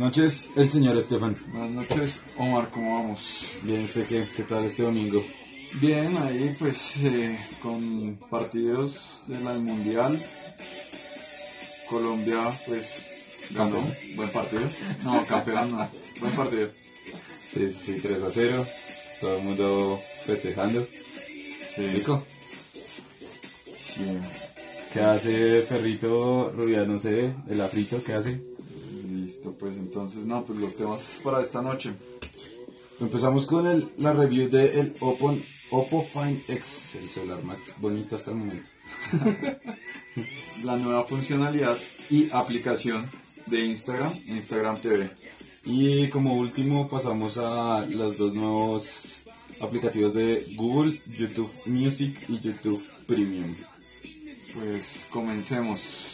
noches, el señor Estefan. Buenas noches, Omar, ¿cómo vamos? Bien, sé qué, qué tal este domingo. Bien, ahí pues eh, con partidos del Mundial. Colombia pues ganó, buen partido. No, campeón no, buen partido. Sí, sí, 3 a 0, todo el mundo festejando. Sí. Rico. Sí. ¿Qué hace Ferrito Rubial? No sé, el afrito, ¿qué hace? Listo, pues entonces, no, pues los temas para esta noche. Empezamos con el, la review del el Oppo, Oppo Find X, el celular más bonito hasta el momento. La nueva funcionalidad y aplicación de Instagram, Instagram TV. Y como último pasamos a los dos nuevos aplicativos de Google, YouTube Music y YouTube Premium. Pues comencemos.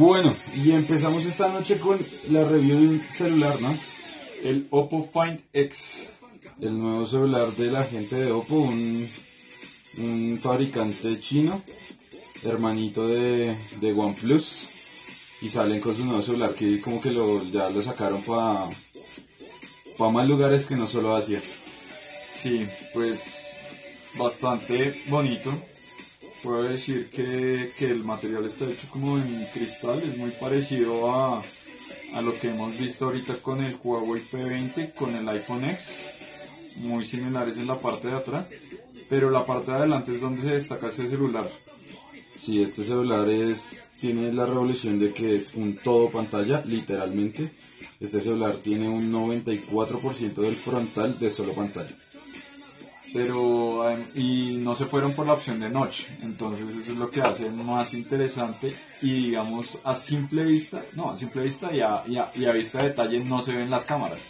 Bueno, y empezamos esta noche con la review de un celular, ¿no? El Oppo Find X. El nuevo celular de la gente de Oppo, un, un fabricante chino, hermanito de, de OnePlus. Y salen con su nuevo celular que como que lo, ya lo sacaron para pa más lugares que no solo Asia. Sí, pues bastante bonito. Puedo decir que, que el material está hecho como en cristal, es muy parecido a, a lo que hemos visto ahorita con el Huawei P20, con el iPhone X, muy similares en la parte de atrás, pero la parte de adelante es donde se destaca ese celular. Sí, este celular es, tiene la revolución de que es un todo pantalla, literalmente. Este celular tiene un 94% del frontal de solo pantalla. Pero em, y no se fueron por la opción de noche. Entonces eso es lo que hace más interesante. Y digamos a simple vista no a simple vista y a, y a- y vista de detalle no se ven las cámaras.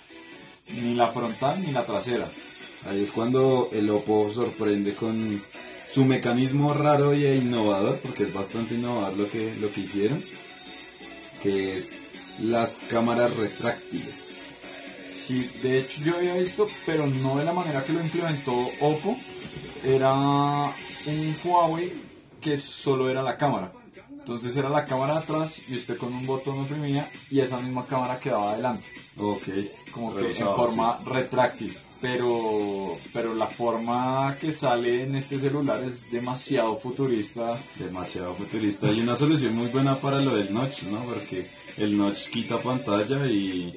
Ni la frontal ni la trasera. Ahí es cuando el Oppo sorprende con su mecanismo raro e innovador, porque es bastante innovador lo que, lo que hicieron, que es las cámaras retráctiles. Sí de hecho yo había visto pero no de la manera que lo implementó Oppo era un Huawei que solo era la cámara entonces era la cámara atrás y usted con un botón oprimía y esa misma cámara quedaba adelante Ok, como que en forma retráctil. Pero, pero la forma que sale en este celular es demasiado futurista. demasiado futurista y una solución muy buena para lo del notch, ¿no? Porque el notch quita pantalla y,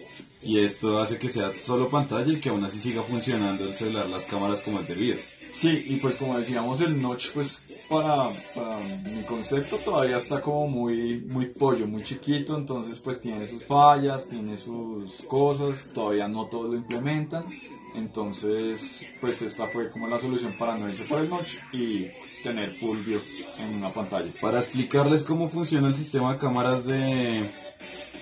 y esto hace que sea solo pantalla y que aún así siga funcionando el celular, las cámaras como es debido. Sí, y pues como decíamos, el notch, pues para, para mi concepto todavía está como muy, muy pollo, muy chiquito, entonces pues tiene sus fallas, tiene sus cosas, todavía no todos lo implementan, entonces pues esta fue como la solución para no irse por el notch y tener full view en una pantalla. Para explicarles cómo funciona el sistema de cámaras de,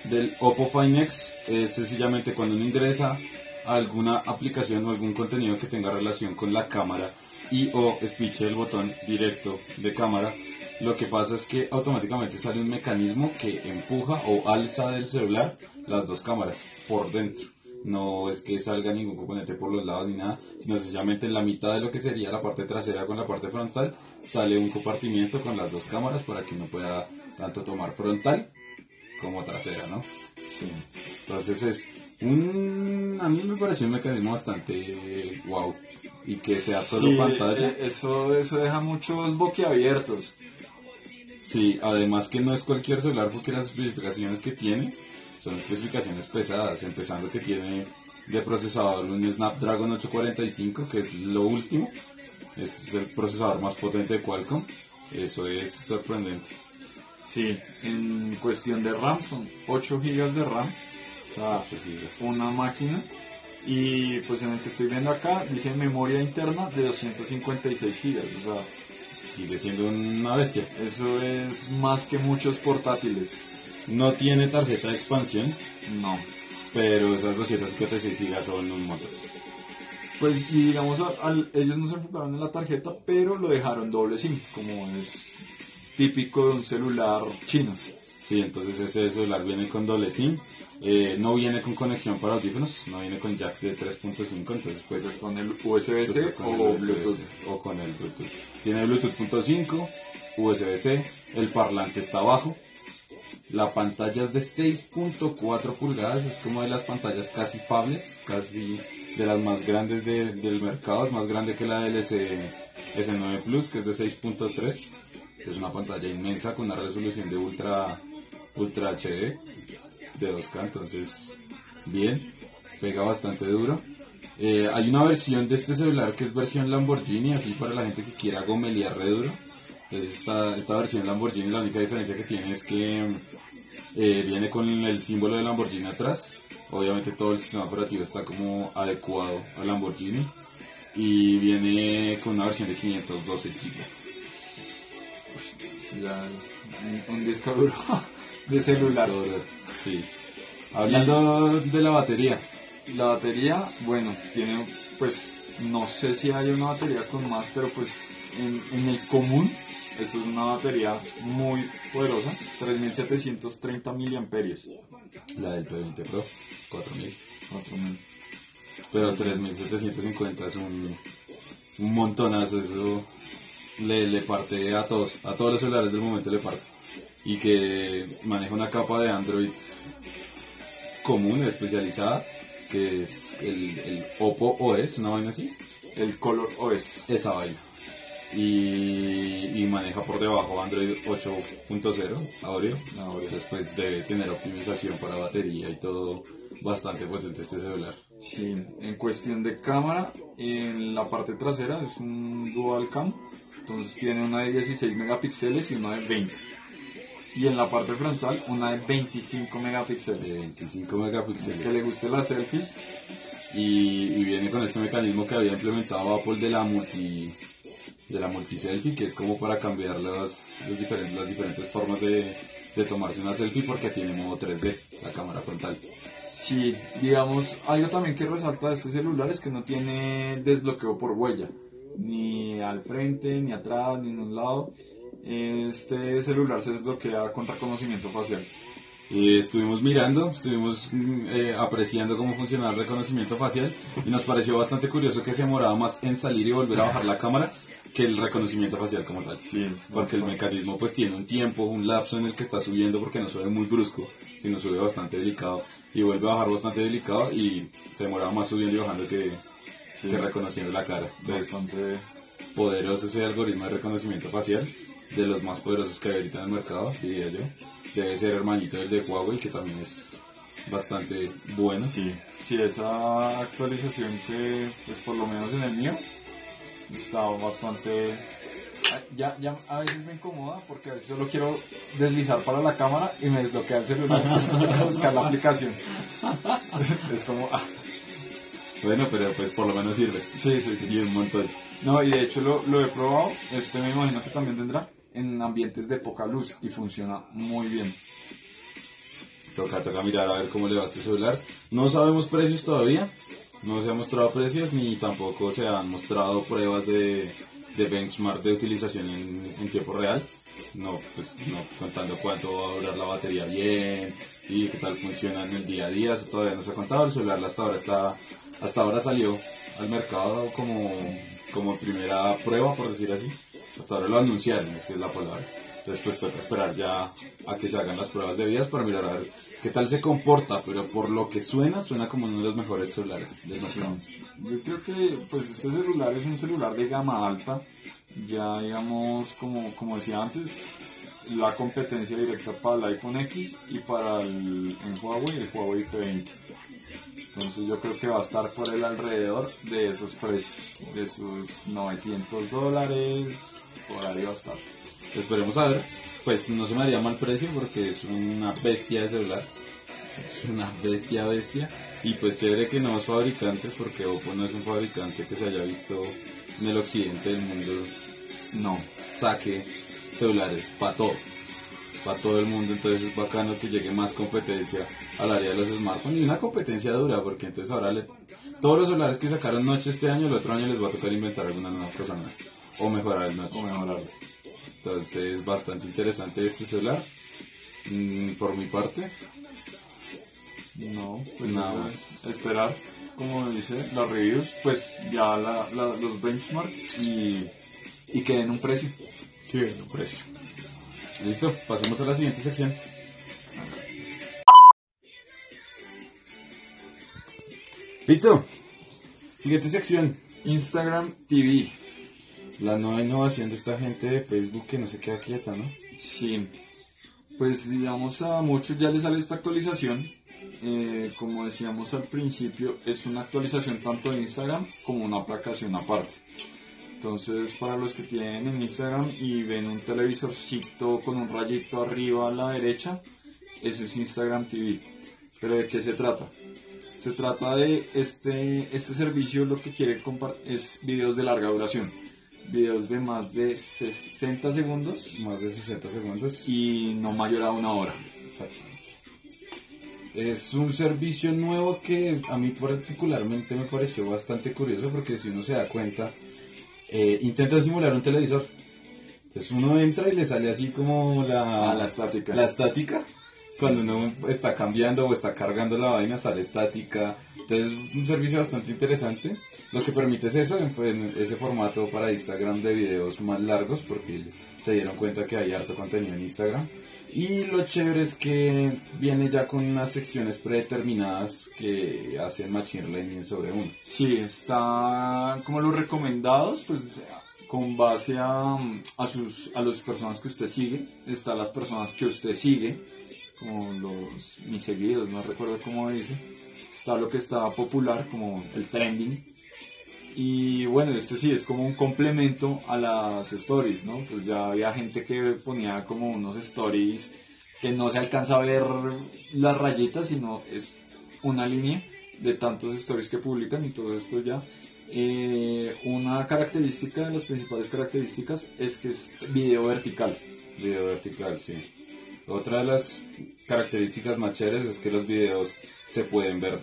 del Oppo Find X, es sencillamente cuando uno ingresa a alguna aplicación o algún contenido que tenga relación con la cámara y o espiche el botón directo de cámara, lo que pasa es que automáticamente sale un mecanismo que empuja o alza del celular las dos cámaras por dentro. No es que salga ningún componente por los lados ni nada, sino sencillamente en la mitad de lo que sería la parte trasera con la parte frontal sale un compartimiento con las dos cámaras para que uno pueda tanto tomar frontal como trasera, ¿no? Sí. Entonces es un... A mí me pareció un mecanismo bastante wow. Y que sea solo Sí, pantalla. eh, Eso, eso deja muchos boquiabiertos. Sí, además que no es cualquier celular porque las especificaciones que tiene son especificaciones pesadas, empezando que tiene de procesador un Snapdragon 845, que es lo último, es el procesador más potente de Qualcomm, eso es sorprendente. Sí, en cuestión de RAM son 8 GB de RAM, o sea, 8 gigas. una máquina. Y pues en el que estoy viendo acá dice memoria interna de 256 GB, o sea, Sigue siendo una bestia. eso es más que muchos portátiles. No tiene tarjeta de expansión, No. pero esas 256 gigas son un montón. Pues y digamos, al- ellos no se enfocaron en la tarjeta, pero lo dejaron doble SIM, como es típico de un celular chino. Sí, entonces ese celular viene con doble SIM, eh, no viene con conexión para audífonos, no viene con jack de 3.5, entonces pues con el USB-C o Bluetooth. O con el Bluetooth. Tiene Bluetooth.5, USB-C, el parlante está abajo, la pantalla es de 6.4 pulgadas, es como de las pantallas casi phablets, casi de las más grandes del mercado, es más grande que la del S, 9 Plus, que es de 6.3. Es una pantalla inmensa con una resolución de ultra, ultra HD de 2K, entonces bien, pega bastante duro. Eh, hay una versión de este celular que es versión Lamborghini, así para la gente que quiera gomelear re duro. Entonces esta, esta versión Lamborghini la única diferencia que tiene es que eh, viene con el símbolo de Lamborghini atrás. Obviamente todo el sistema operativo está como adecuado a Lamborghini. Y viene con una versión de 512 GB. Un disco duro de celular. Sí. Hablando de la batería. La batería, bueno, tiene pues no sé si hay una batería con más, pero pues en, en el común esto es una batería muy poderosa, 3730 miliamperios. La del P20 Pro, 4000. 4000. Pero 3750 es un, un montonazo, eso le, le parte a todos, a todos los celulares del momento le parte. Y que maneja una capa de Android común, especializada, que es el, el Oppo OS, una vaina así. El Color OS. Esa vaina y, maneja por debajo Android 8.0 Audio. Después debe tener optimización para batería y todo bastante potente este celular. Sí, en cuestión de cámara, en la parte trasera es un dual cam, entonces tiene una de 16 megapíxeles y una de 20. Y en la parte frontal una de 25 megapíxeles. De 25 megapíxeles. Que le guste las selfies. Y, y, viene con este mecanismo que había implementado Apple de la multi de la multiselfie, que es como para cambiar las, diferentes, las diferentes formas de, tomarse una selfie porque tiene modo 3D, la cámara frontal. Sí, digamos, algo también que resalta de este celular es que no tiene desbloqueo por huella, ni al frente, ni atrás, ni en un lado. Este celular se desbloquea con reconocimiento facial. y estuvimos mirando, estuvimos mm, eh, apreciando cómo funcionaba el reconocimiento facial y nos pareció bastante curioso que se demoraba más en salir y volver a bajar la cámara que el reconocimiento facial como tal. Sí, porque el mecanismo pues tiene un tiempo, un lapso en el que está subiendo porque no sube muy brusco, sino sube bastante delicado y vuelve a bajar bastante delicado y se demora más subiendo y bajando que, que reconociendo la cara. bastante poderoso ese algoritmo de reconocimiento facial, de los más poderosos que hay ahorita en el mercado, diría yo. Debe ser hermanito del de Huawei que también es bastante bueno. Sí, sí, esa actualización que pues por lo menos en el mío estaba bastante... Ya, ya a veces me incomoda porque a veces solo quiero deslizar para la cámara y me desbloquea el celular para buscar la aplicación. es como... Ah. Bueno, pero pues por lo menos sirve. Sí, sí, sí. Y un montón. No, y de hecho lo, lo he probado, este me imagino que también tendrá en ambientes de poca luz y funciona muy bien. Toca, toca mirar a ver cómo le va a este celular. No sabemos precios todavía, no se han mostrado precios ni tampoco se han mostrado pruebas de, de benchmark de utilización en, tiempo real. No, pues no contando cuánto va a durar la batería bien y qué tal funciona en el día a día, eso todavía no se ha contado. El celular hasta ahora está, hasta ahora salió al mercado como, como primera prueba, por decir así. Hasta ahora lo anunciaron, es que es la palabra. Entonces pues toca esperar ya a que se hagan las pruebas debidas para mirar a ver qué tal se comporta, pero por lo que suena, suena como uno de los mejores celulares del mercado. Yo creo que pues este celular es un celular de gama alta, ya digamos como, como decía antes, la competencia directa para el iPhone X y para el en Huawei el Huawei P20. Entonces yo creo que va a estar por el alrededor de esos precios, de sus 900 dólares, por ahí va a estar. Esperemos a ver pues no se me haría mal precio porque es una bestia de celular. Es una bestia, bestia. Y pues chévere que nuevos fabricantes, porque Oppo no es un fabricante que se haya visto en el occidente del mundo, no, saque celulares para todo, para todo el mundo. Entonces es bacano que llegue más competencia al área de los smartphones y una competencia dura, porque entonces ahora le, todos los celulares que sacaron noche este año, el otro año les va a tocar inventar alguna nueva cosa nueva o mejorar el noche. O mejorarlo. Entonces, bastante interesante este celular. Mm, por mi parte. No, pues nada más. Esperar, como dice, las reviews, pues ya la, los benchmarks y, y que den un precio. Qué buen precio. Listo, pasemos a la siguiente sección. Listo. Siguiente sección. Instagram TV. La nueva innovación de esta gente de Facebook que no se queda quieta, ¿no? Sí. Pues digamos a muchos ya les sale esta actualización. Eh, como decíamos al principio, es una actualización tanto de Instagram como una aplicación aparte. Entonces, para los que tienen en Instagram y ven un televisorcito con un rayito arriba a la derecha, eso es Instagram TV. Pero ¿de qué se trata? Se trata de este, este servicio, lo que quiere compartir es videos de larga duración. Videos de más de 60 segundos Más de 60 segundos. y no mayor a una hora. Exactamente. Es un servicio nuevo que a mí particularmente me pareció bastante curioso porque si uno se da cuenta, eh, intenta simular un televisor. Entonces uno entra y le sale así como la, Ah, la estática. La estática. Cuando uno está cambiando o está cargando la vaina sale estática. Entonces es un servicio bastante interesante. Lo que permite es eso, en- en ese formato para Instagram de videos más largos porque se dieron cuenta que hay harto contenido en Instagram. Y lo chévere es que viene ya con unas secciones predeterminadas que hacen machine learning sobre uno. Sí, está como los recomendados, pues con base a, a sus a las personas que usted sigue, está las personas que usted sigue, como los mis seguidos, no recuerdo cómo dice, está lo que está popular como el trending. Y bueno, este sí es como un complemento a las stories, ¿no? Pues ya había gente que ponía como unos stories que no se alcanza a ver las rayitas, sino es una línea de tantos stories que publican y todo esto ya. Eh, una característica de las principales características es que es video vertical. Video vertical, sí. Otra de las características más chéveres es que los videos se pueden ver,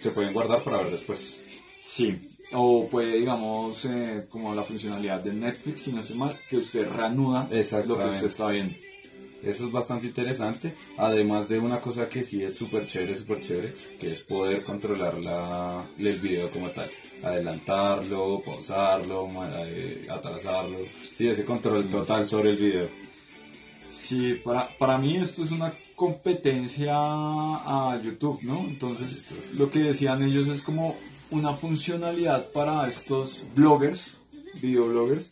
se pueden guardar para ver después. Sí. O puede, digamos, eh, como la funcionalidad de Netflix, si no sé mal, que usted reanuda lo que usted está viendo. Eso es bastante interesante, además de una cosa que sí es súper chévere, súper chévere, que es poder controlar la, el video como tal. Adelantarlo, pausarlo, eh, atrasarlo. Sí, ese control total sobre el video. Sí, para, para mí esto es una competencia a YouTube, ¿no? Entonces, lo que decían ellos es como una funcionalidad para estos bloggers, videobloggers,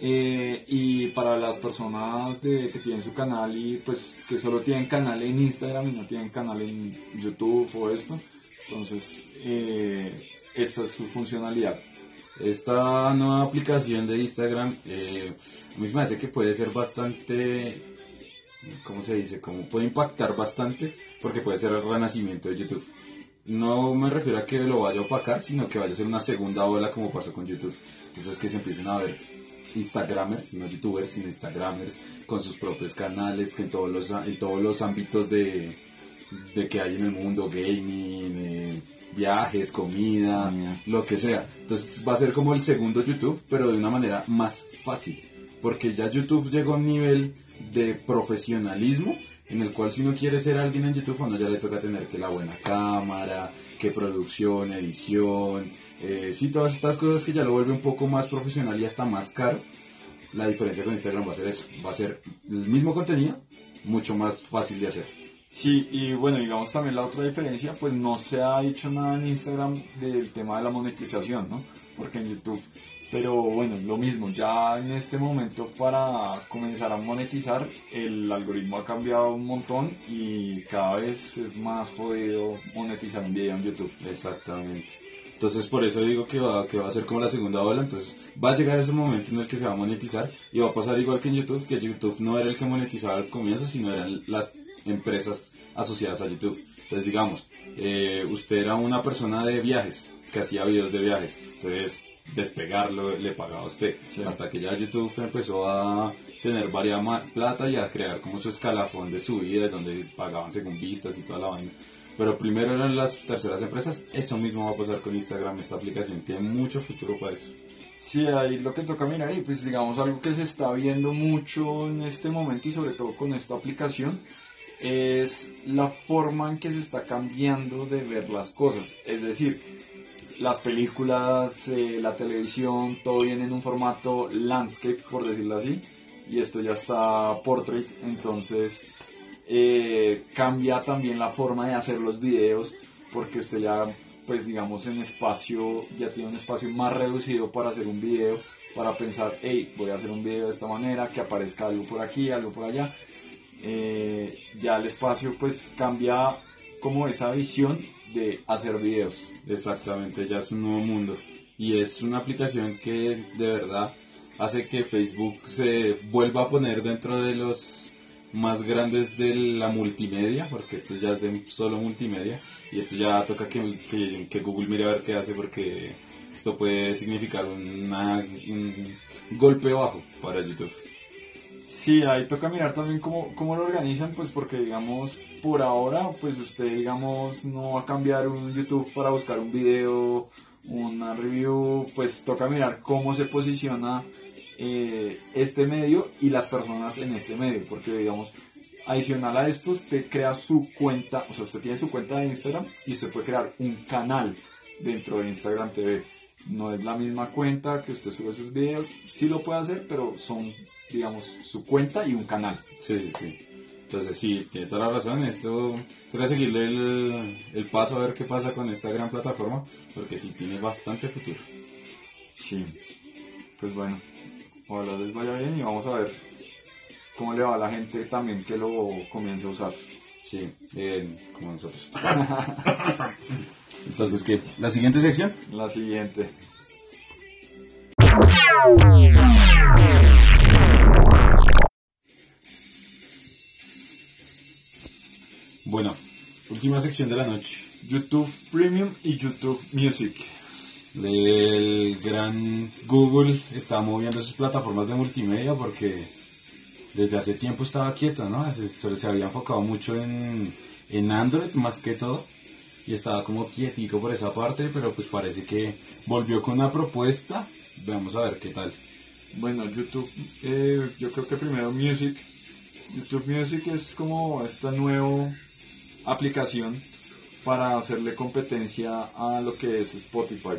eh, y para las personas de, que tienen su canal y pues que solo tienen canal en Instagram y no tienen canal en YouTube o esto. Entonces, eh, esta es su funcionalidad. Esta nueva aplicación de Instagram, eh, a mí me hace que puede ser bastante, ¿cómo se dice? Como puede impactar bastante, porque puede ser el renacimiento de YouTube. No me refiero a que lo vaya a opacar, sino que vaya a ser una segunda ola como pasó con YouTube. Entonces que se empiecen a ver Instagramers, no YouTubers, sino Instagramers, con sus propios canales, que en todos los, en todos los ámbitos de, de que hay en el mundo, gaming, eh, viajes, comida, Comida. lo que sea. Entonces va a ser como el segundo YouTube, pero de una manera más fácil. Porque ya YouTube llegó a un nivel de profesionalismo en el cual si uno quiere ser alguien en YouTube, uno ya le toca tener que la buena cámara, que producción, edición, eh, sí, todas estas cosas que ya lo vuelve un poco más profesional y hasta más caro. La diferencia con Instagram va a ser eso, va a ser el mismo contenido, mucho más fácil de hacer. Sí, y bueno, digamos también la otra diferencia, pues no se ha dicho nada en Instagram del tema de la monetización, ¿no? Porque en YouTube. Pero bueno, lo mismo, ya en este momento para comenzar a monetizar, el algoritmo ha cambiado un montón y cada vez es más jodido monetizar un video en YouTube. Exactamente. Entonces por eso digo que va, que va a ser como la segunda ola, entonces va a llegar ese momento en el que se va a monetizar y va a pasar igual que en YouTube, que YouTube no era el que monetizaba al comienzo, sino eran las empresas asociadas a YouTube. Entonces digamos, eh, usted era una persona de viajes, que hacía videos de viajes, entonces despegarlo le pagaba a usted, Sí. hasta que ya YouTube empezó a tener varias plata y a crear como su escalafón de su vida, donde pagaban según vistas y toda la vaina. Pero primero eran las terceras empresas, eso mismo va a pasar con Instagram, esta aplicación tiene mucho futuro para eso. Sí, ahí lo que toca mirar y pues digamos algo que se está viendo mucho en este momento y sobre todo con esta aplicación es la forma en que se está cambiando de ver las cosas. Es decir, las películas, eh, la televisión, todo viene en un formato landscape, por decirlo así. y esto ya está Portrait, entonces eh, cambia también la forma de hacer los videos porque usted ya pues digamos en espacio ya tiene un espacio más reducido para hacer un video para pensar hey voy a hacer un video de esta manera que aparezca algo por aquí algo por allá eh, ya el espacio pues cambia como esa visión de hacer videos exactamente ya es un nuevo mundo y es una aplicación que de verdad hace que Facebook se vuelva a poner dentro de los más grandes de la multimedia, porque esto ya es de solo multimedia, y esto ya toca que, que, Google mire a ver qué hace, porque esto puede significar una, un golpe bajo para YouTube. Sí, ahí toca mirar también cómo, cómo lo organizan, pues porque digamos, por ahora, pues usted digamos no va a cambiar un YouTube para buscar un video, una review, pues toca mirar cómo se posiciona eh, este medio y las personas en este medio, porque digamos, adicional a esto, usted crea su cuenta, o sea, usted tiene su cuenta de Instagram y usted puede crear un canal dentro de Instagram TV. No es la misma cuenta que usted sube sus videos, sí lo puede hacer, pero son, digamos, su cuenta y un canal. Sí, sí, Entonces sí, tiene toda la razón, esto voy seguirle el, el paso a ver qué pasa con esta gran plataforma, porque sí tiene bastante futuro. Sí, pues bueno, Ojalá les vaya bien y vamos a ver cómo le va a la gente también que lo comience a usar. Sí, bien, como nosotros. Entonces, ¿qué? ¿La siguiente sección? La siguiente. Bueno, última sección de la noche. YouTube Premium y YouTube Music el gran Google está moviendo sus plataformas de multimedia porque desde hace tiempo estaba quieto, ¿no? Se, había enfocado mucho en, en Android más que todo y estaba como quietico por esa parte, pero pues parece que volvió con una propuesta. Vamos a ver qué tal. Bueno, YouTube, eh, yo creo que primero Music. YouTube Music es como esta nueva aplicación para hacerle competencia a lo que es Spotify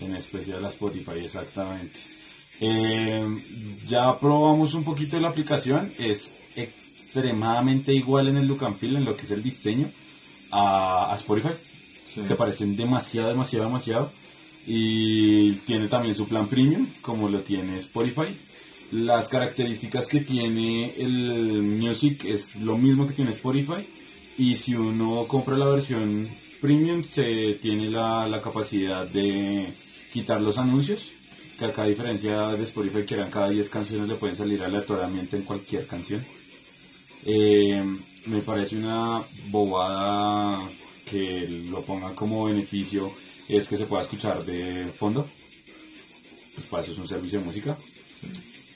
en especial a Spotify, exactamente. Eh, ya probamos un poquito la aplicación, es extremadamente igual en el look and feel, en lo que es el diseño, a, Spotify. Se parecen demasiado, demasiado, demasiado. Y tiene también su plan premium, como lo tiene Spotify. Las características que tiene el Music es lo mismo que tiene Spotify. Y si uno compra la versión premium, se tiene la, la capacidad de quitar los anuncios, que acá a diferencia de Spotify que eran cada 10 canciones le pueden salir aleatoriamente en cualquier canción. Eh, me parece una bobada que lo pongan como beneficio es que se pueda escuchar de fondo. Pues para eso es un servicio de música.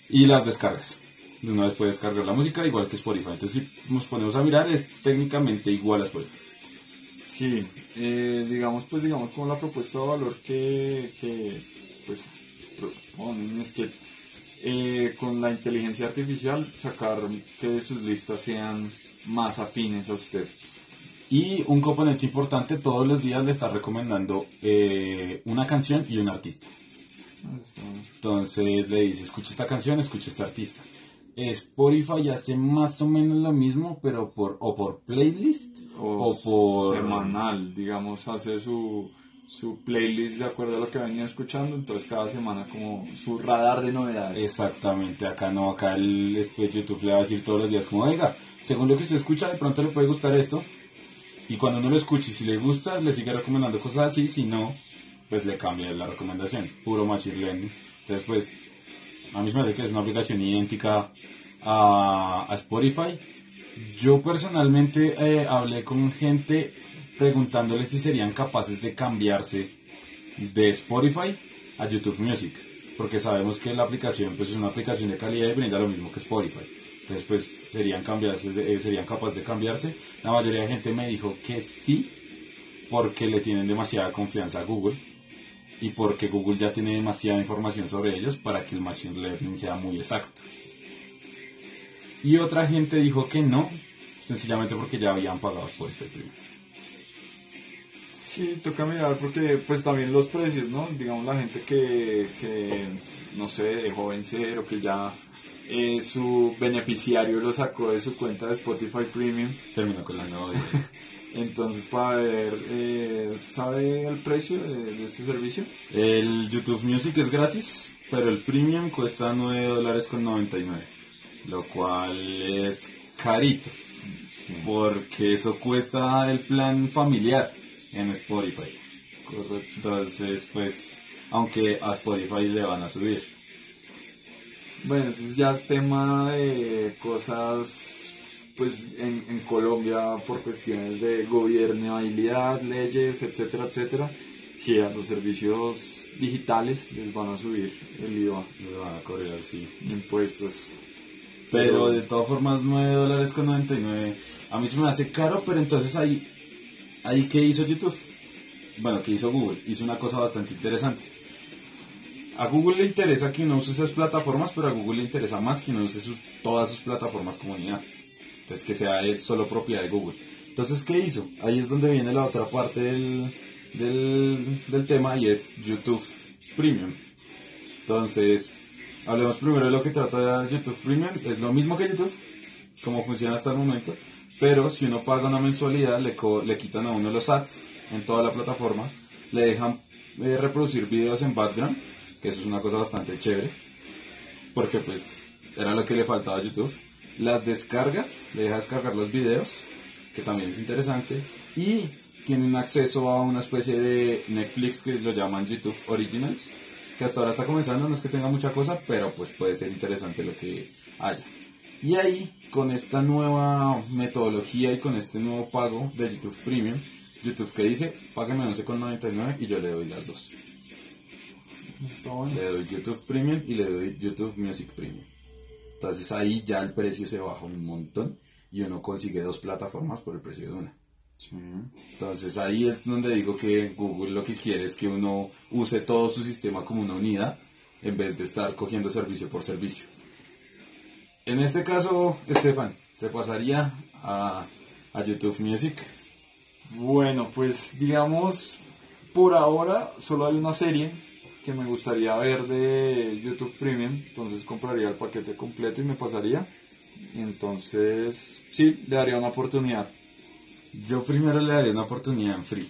Y las descargas. Una vez puede descargar la música igual que Spotify. Entonces si nos ponemos a mirar es técnicamente igual a Spotify. Sí, eh, digamos, pues digamos como la propuesta de valor que, que pues proponen es que eh, con la inteligencia artificial sacar que sus listas sean más afines a usted. Y un componente importante, todos los días le está recomendando eh, una canción y un artista. Entonces le dice, escucha esta canción, escucha este artista. Spotify hace más o menos lo mismo, pero por o por playlist o, por semanal, digamos, hace su, su playlist de acuerdo a lo que venía escuchando, entonces cada semana como su radar de novedades. Exactamente, acá no, acá el después YouTube le va a decir todos los días como, oiga, según lo que usted escucha, de pronto le puede gustar esto, y cuando no lo escuche, si le gusta, le sigue recomendando cosas así, si no, pues le cambia la recomendación, puro machine learning. Entonces, pues, a mí me parece que es una aplicación idéntica a, a Spotify, yo personalmente eh, hablé con gente preguntándoles si serían capaces de cambiarse de Spotify a YouTube Music, porque sabemos que la aplicación pues es una aplicación de calidad y brinda lo mismo que Spotify. Entonces pues serían cambiarse, eh, serían capaces de cambiarse. La mayoría de gente me dijo que sí, porque le tienen demasiada confianza a Google y porque Google ya tiene demasiada información sobre ellos para que el machine learning sea muy exacto. Y otra gente dijo que no, sencillamente porque ya habían pagado por este premio. Sí, toca mirar porque pues también los precios, ¿no? Digamos la gente que, que no sé, dejó vencer o que ya eh, su beneficiario lo sacó de su cuenta de Spotify Premium. Terminó con la novia. Entonces, para ver, eh, ¿sabe el precio de, de este servicio? El YouTube Music es gratis, pero el Premium cuesta 9 dólares con 99, lo cual es carito, porque eso cuesta el plan familiar en Spotify. Entonces, pues, aunque a Spotify le van a subir. Bueno, eso ya es tema de cosas, pues en, en Colombia por cuestiones de gobernabilidad, leyes, etcétera, etcétera. Sí, a los servicios digitales les van a subir el IVA, Le van a cobrar, sí. impuestos. Pero de todas formas, 9 dólares con 99. A mí se me hace caro, pero entonces ahí, ahí ¿qué hizo YouTube? Bueno, ¿qué hizo Google? Hizo una cosa bastante interesante. A Google le interesa que uno use esas plataformas, pero a Google le interesa más que uno use sus- todas sus plataformas comunidad. Entonces, que sea él solo propiedad de Google. Entonces, ¿qué hizo? Ahí es donde viene la otra parte del, del, del tema y es YouTube Premium. Entonces, hablemos primero de lo que trata YouTube Premium. Es lo mismo que YouTube, como funciona hasta el momento. Pero si uno paga una mensualidad, le, co- le quitan a uno los ads en toda la plataforma. Le dejan eh, reproducir videos en background, que eso es una cosa bastante chévere. Porque pues era lo que le faltaba a YouTube. Las descargas, le deja descargar los videos, que también es interesante. Y tienen acceso a una especie de Netflix que lo llaman YouTube Originals, que hasta ahora está comenzando, no es que tenga mucha cosa, pero pues puede ser interesante lo que haya. Y ahí, con esta nueva metodología y con este nuevo pago de YouTube Premium, YouTube que dice, págame 11,99 y yo le doy las dos. Está bueno. Le doy YouTube Premium y le doy YouTube Music Premium. Entonces ahí ya el precio se baja un montón y uno consigue dos plataformas por el precio de una. Sí. Entonces ahí es donde digo que Google lo que quiere es que uno use todo su sistema como una unidad en vez de estar cogiendo servicio por servicio. En este caso, Estefan, se pasaría a, a YouTube Music. Bueno, pues digamos, por ahora solo hay una serie que me gustaría ver de YouTube Premium, entonces compraría el paquete completo y me pasaría. Entonces, sí, le daría una oportunidad. Yo primero le daría una oportunidad en free.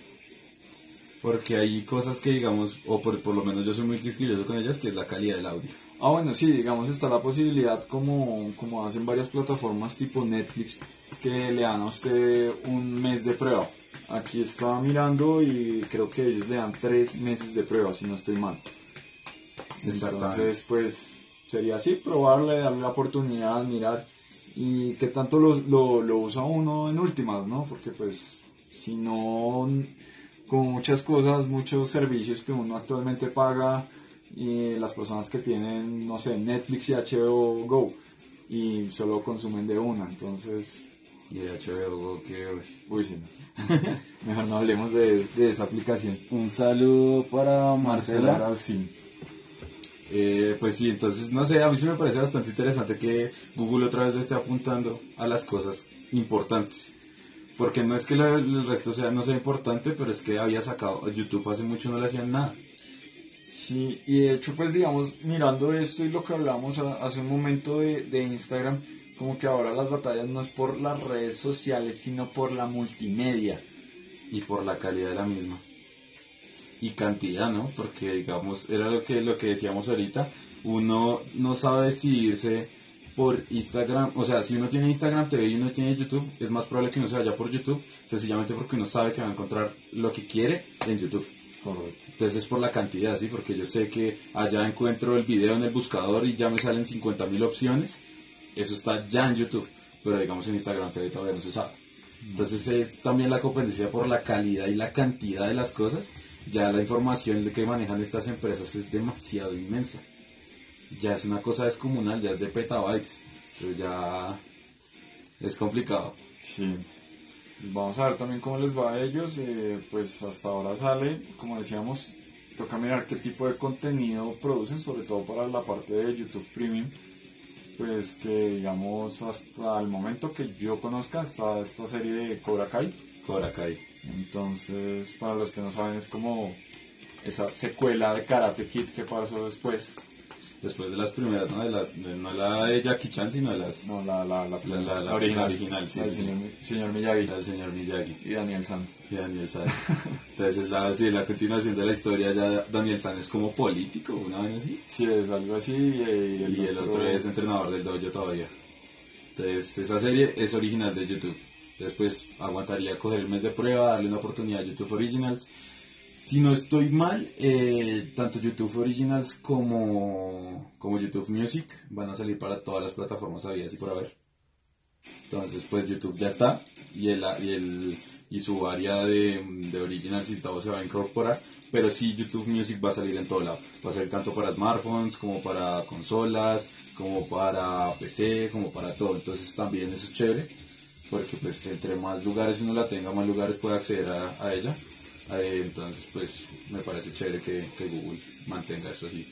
Porque hay cosas que digamos, o por, por lo menos yo soy muy quisquilloso con ellas, que es la calidad del audio. Ah, bueno, sí, digamos, está la posibilidad, como, como hacen varias plataformas tipo Netflix, que le dan a usted un mes de prueba. Aquí estaba mirando y creo que ellos le dan tres meses de prueba, si no estoy mal. Entonces, pues sería así, probarle, darle la oportunidad, mirar y qué tanto lo, lo, lo usa uno en últimas, ¿no? Porque pues si no, con muchas cosas, muchos servicios que uno actualmente paga y las personas que tienen, no sé, Netflix y HBO Go y solo consumen de una, entonces, Y de HBO, que... uy, sí, mejor no hablemos de, de esa aplicación. Un saludo para Marcela. Marcela, sí. Eh, pues sí, entonces no sé, a mí sí me parece bastante interesante que Google otra vez le esté apuntando a las cosas importantes. Porque no es que lo- el resto sea no sea importante, pero es que había sacado YouTube hace mucho no le hacían nada. Sí, y de hecho, pues digamos, mirando esto y lo que hablamos hace un momento de, de Instagram, como que ahora las batallas no es por las redes sociales, sino por la multimedia. y por la calidad de la misma. Y cantidad no porque digamos era lo que lo que decíamos ahorita uno no sabe decidirse por Instagram o sea si uno tiene Instagram TV y uno tiene YouTube es más probable que uno se vaya por YouTube sencillamente porque uno sabe que va a encontrar lo que quiere en YouTube. Entonces es por la cantidad sí porque yo sé que allá encuentro el video en el buscador y ya me salen 50.000 opciones eso está ya en YouTube pero digamos en Instagram todavía no se sabe entonces es también la competencia por la calidad y la cantidad de las cosas. Ya la información que manejan estas empresas es demasiado inmensa. Ya es una cosa descomunal, ya es de petabytes. Pero ya es complicado. Sí. Vamos a ver también cómo les va a ellos. eh, pues hasta ahora sale, como decíamos, toca mirar qué tipo de contenido producen, sobre todo para la parte de YouTube Premium. Pues que digamos hasta el momento que yo conozca está esta serie de Cobra Kai, Cobra Kai. Entonces, para los que no saben, es como esa secuela de Karate Kid que pasó después. Después de las primeras, ¿no? De las, de- no la de Jackie Chan, sino de las... No, la, la, la, La- la- la original, original, sí, la del sí. señor, señor Miyagi la del señor Miyagi y Daniel San. y Daniel San. Entonces, la, sí, la continuación de la historia, ya Daniel San es como político, una vez así. Sí, es algo así. Y el, y el otro es entrenador del dojo todavía. Entonces, esa serie es original de YouTube. Después aguantaría coger el mes de prueba, darle una oportunidad a YouTube Originals. Si no estoy mal, eh, tanto YouTube Originals como, como YouTube Music van a salir para todas las plataformas habidas y por haber. Entonces, pues YouTube ya está y el, y el y su área de, de Originals y todo se va a incorporar. Pero sí, YouTube Music va a salir en todo lado. Va a salir tanto para smartphones como para consolas, como para PC, como para todo. Entonces también eso es chévere, porque pues entre más lugares uno la tenga, más lugares puede acceder a, a ella. Eh, entonces pues me parece chévere que, que Google mantenga eso así.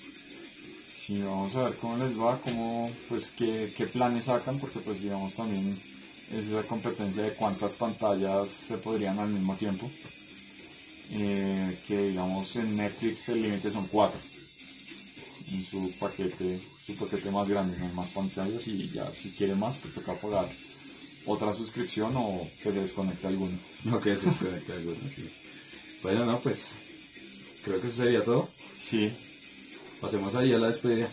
Sí, vamos a ver cómo les va, cómo, pues, qué, qué planes sacan, porque pues digamos también es esa competencia de cuántas pantallas se podrían al mismo tiempo. Eh, que digamos en Netflix el límite son cuatro. En su paquete, su paquete más grande, no hay más pantallas y ya si quiere más, pues toca pagar otra suscripción o que se desconecte alguno. No que se desconecte alguno, sí. Bueno, no, pues creo que eso sería todo. Sí, Pasemos ahí a la despedida.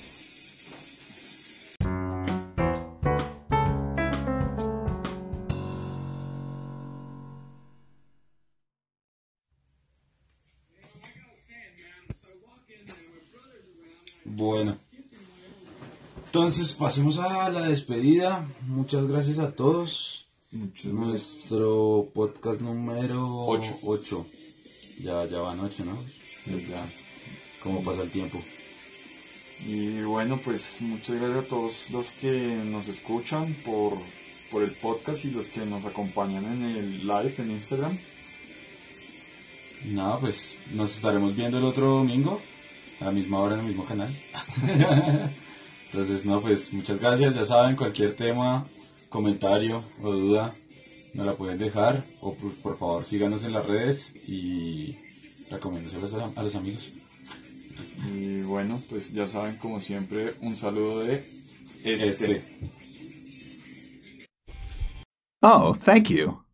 Bueno. Entonces pasemos a la despedida. Muchas gracias a todos. muchas Nuestro podcast número Ocho. 8. Ya, ya van 8, ¿no? Ya. ¿Cómo pasa el tiempo? Y bueno, pues muchas gracias a todos los que nos escuchan por, por el podcast y los que nos acompañan en el live en Instagram. Nada, pues nos estaremos viendo el otro domingo, a la misma hora en el mismo canal. Entonces, no, pues muchas gracias. Ya saben, cualquier tema, comentario o duda, nos la pueden dejar. O por, por favor, síganos en las redes y recomiéndoselos a, a los amigos. Y bueno, pues ya saben, como siempre, un saludo de este. Este. Oh, thank you.